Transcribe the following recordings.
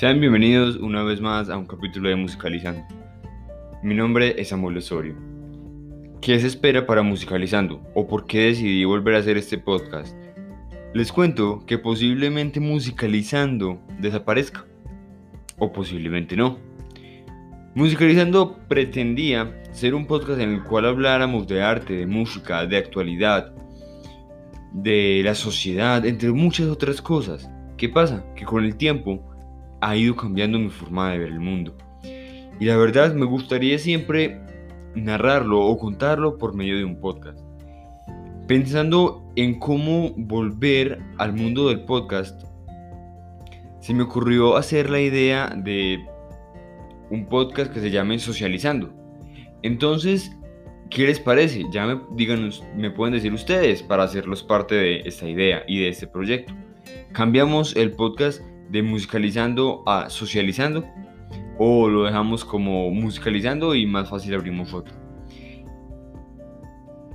Sean bienvenidos una vez más a un capítulo de Musicalizando. Mi nombre es Samuel Osorio. ¿Qué se espera para Musicalizando? ¿O por qué decidí volver a hacer este podcast? Les cuento que posiblemente Musicalizando desaparezca. O posiblemente no. Musicalizando pretendía ser un podcast en el cual habláramos de arte, de música, de actualidad, de la sociedad, entre muchas otras cosas. ¿Qué pasa? Que con el tiempo ha ido cambiando mi forma de ver el mundo. Y la verdad me gustaría siempre narrarlo o contarlo por medio de un podcast. Pensando en cómo volver al mundo del podcast, se me ocurrió hacer la idea de un podcast que se llame Socializando. Entonces, ¿qué les parece? Ya me, díganos, me pueden decir ustedes para hacerlos parte de esta idea y de este proyecto. Cambiamos el podcast de musicalizando a socializando o lo dejamos como musicalizando y más fácil abrimos otro.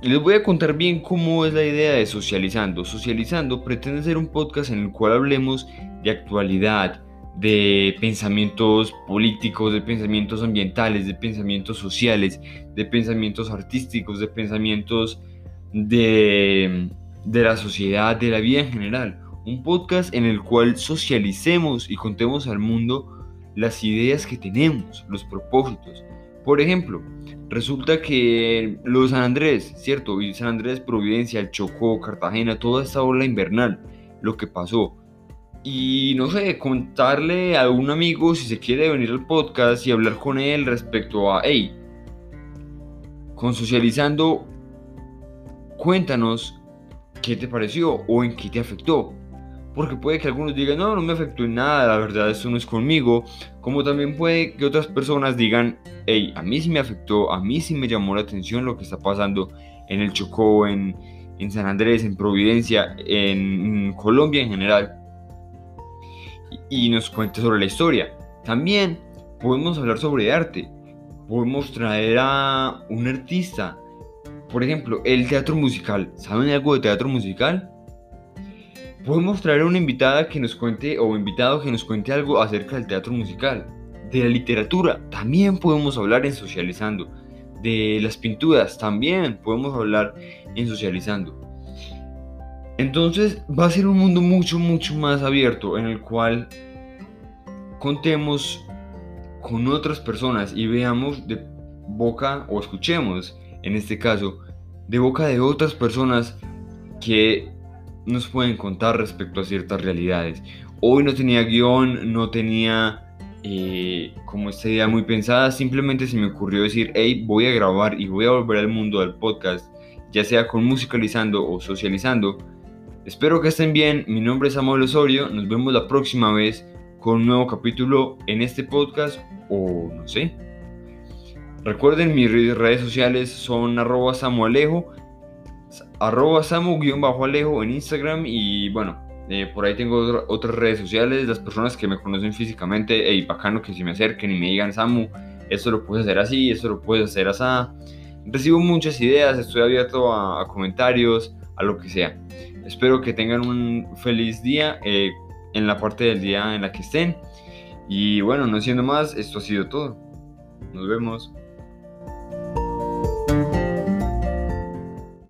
Les voy a contar bien cómo es la idea de Socializando. Socializando pretende ser un podcast en el cual hablemos de actualidad, de pensamientos políticos, de pensamientos ambientales, de pensamientos sociales, de pensamientos artísticos, de pensamientos de, de la sociedad, de la vida en general un podcast en el cual socialicemos y contemos al mundo las ideas que tenemos, los propósitos. Por ejemplo, resulta que los San Andrés, ¿cierto? Y San Andrés, Providencia, el Chocó, Cartagena, toda esta ola invernal, lo que pasó. Y no sé, contarle a un amigo si se quiere venir al podcast y hablar con él respecto a, hey, con socializando, cuéntanos qué te pareció o en qué te afectó porque puede que algunos digan, no, no me afectó en nada, la verdad, eso no es conmigo, como también puede que otras personas digan, hey, a mí sí me afectó, a mí sí me llamó la atención lo que está pasando en el Chocó, en, en San Andrés, en Providencia, en Colombia en general, y, y nos cuente sobre la historia. También podemos hablar sobre arte, podemos traer a un artista, por ejemplo, el teatro musical. ¿Saben algo de teatro musical? Podemos traer a una invitada que nos cuente o invitado que nos cuente algo acerca del teatro musical, de la literatura, también podemos hablar en socializando, de las pinturas, también podemos hablar en socializando. Entonces va a ser un mundo mucho, mucho más abierto en el cual contemos con otras personas y veamos de boca o escuchemos, en este caso, de boca de otras personas que nos pueden contar respecto a ciertas realidades. Hoy no tenía guion, no tenía eh, como esta idea muy pensada, simplemente se me ocurrió decir, hey, voy a grabar y voy a volver al mundo del podcast, ya sea con musicalizando o socializando. Espero que estén bien, mi nombre es Samuel Osorio, nos vemos la próxima vez con un nuevo capítulo en este podcast o no sé. Recuerden, mis redes sociales son arroba samualejo arroba samu-alejo en Instagram y bueno, eh, por ahí tengo otras redes sociales, las personas que me conocen físicamente, y bacano que se me acerquen y me digan Samu, esto lo puedes hacer así, esto lo puedes hacer así. Recibo muchas ideas, estoy abierto a, comentarios, a lo que sea. Espero que tengan un feliz día eh, en la parte del día en la que estén. Y bueno, no siendo más, esto ha sido todo. Nos vemos.